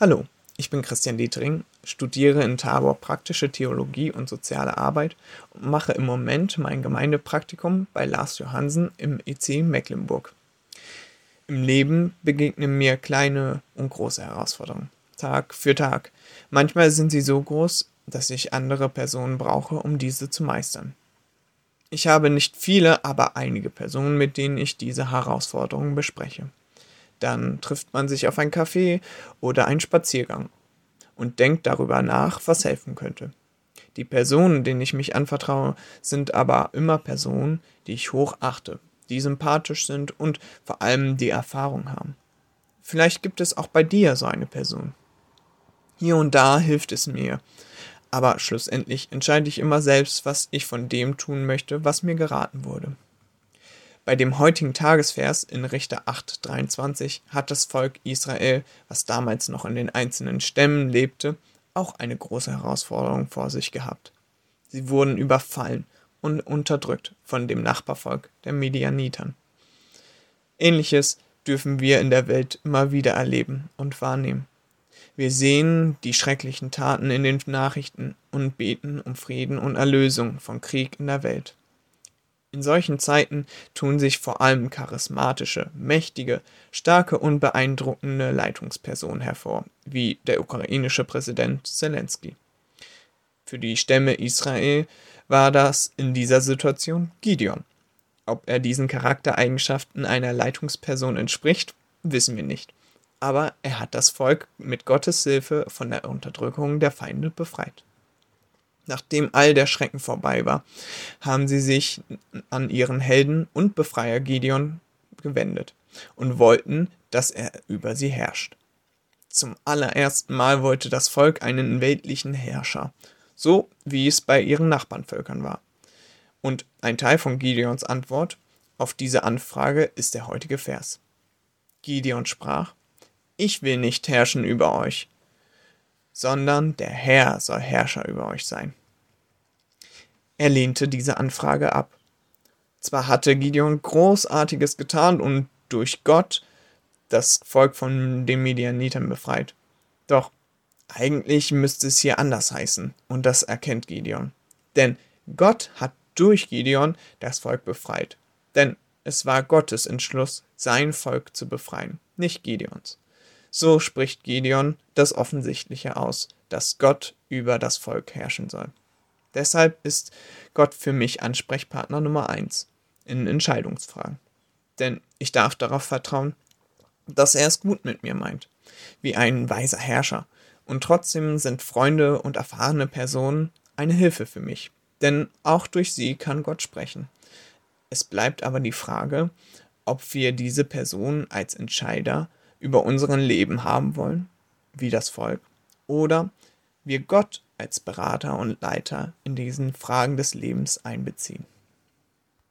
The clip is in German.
Hallo, ich bin Christian Dietering, studiere in Tabor praktische Theologie und soziale Arbeit und mache im Moment mein Gemeindepraktikum bei Lars Johansen im EC Mecklenburg. Im Leben begegnen mir kleine und große Herausforderungen, Tag für Tag. Manchmal sind sie so groß, dass ich andere Personen brauche, um diese zu meistern. Ich habe nicht viele, aber einige Personen, mit denen ich diese Herausforderungen bespreche. Dann trifft man sich auf ein Café oder einen Spaziergang und denkt darüber nach, was helfen könnte. Die Personen, denen ich mich anvertraue, sind aber immer Personen, die ich hoch achte, die sympathisch sind und vor allem die Erfahrung haben. Vielleicht gibt es auch bei dir so eine Person. Hier und da hilft es mir, aber schlussendlich entscheide ich immer selbst, was ich von dem tun möchte, was mir geraten wurde. Bei dem heutigen Tagesvers in Richter 8,23 hat das Volk Israel, was damals noch in den einzelnen Stämmen lebte, auch eine große Herausforderung vor sich gehabt. Sie wurden überfallen und unterdrückt von dem Nachbarvolk der Medianitern. Ähnliches dürfen wir in der Welt immer wieder erleben und wahrnehmen. Wir sehen die schrecklichen Taten in den Nachrichten und beten um Frieden und Erlösung von Krieg in der Welt. In solchen Zeiten tun sich vor allem charismatische, mächtige, starke und beeindruckende Leitungspersonen hervor, wie der ukrainische Präsident Zelensky. Für die Stämme Israel war das in dieser Situation Gideon. Ob er diesen Charaktereigenschaften einer Leitungsperson entspricht, wissen wir nicht. Aber er hat das Volk mit Gottes Hilfe von der Unterdrückung der Feinde befreit. Nachdem all der Schrecken vorbei war, haben sie sich an ihren Helden und Befreier Gideon gewendet und wollten, dass er über sie herrscht. Zum allerersten Mal wollte das Volk einen weltlichen Herrscher, so wie es bei ihren Nachbarnvölkern war. Und ein Teil von Gideons Antwort auf diese Anfrage ist der heutige Vers. Gideon sprach, Ich will nicht herrschen über euch, sondern der Herr soll Herrscher über euch sein. Er lehnte diese Anfrage ab. Zwar hatte Gideon Großartiges getan und durch Gott das Volk von den Medianitern befreit. Doch eigentlich müsste es hier anders heißen, und das erkennt Gideon. Denn Gott hat durch Gideon das Volk befreit. Denn es war Gottes Entschluss, sein Volk zu befreien, nicht Gideons. So spricht Gideon das Offensichtliche aus, dass Gott über das Volk herrschen soll. Deshalb ist Gott für mich Ansprechpartner Nummer eins in Entscheidungsfragen. Denn ich darf darauf vertrauen, dass er es gut mit mir meint, wie ein weiser Herrscher. Und trotzdem sind Freunde und erfahrene Personen eine Hilfe für mich, denn auch durch sie kann Gott sprechen. Es bleibt aber die Frage, ob wir diese Person als Entscheider über unseren Leben haben wollen, wie das Volk, oder wir Gott als Berater und Leiter in diesen Fragen des Lebens einbeziehen.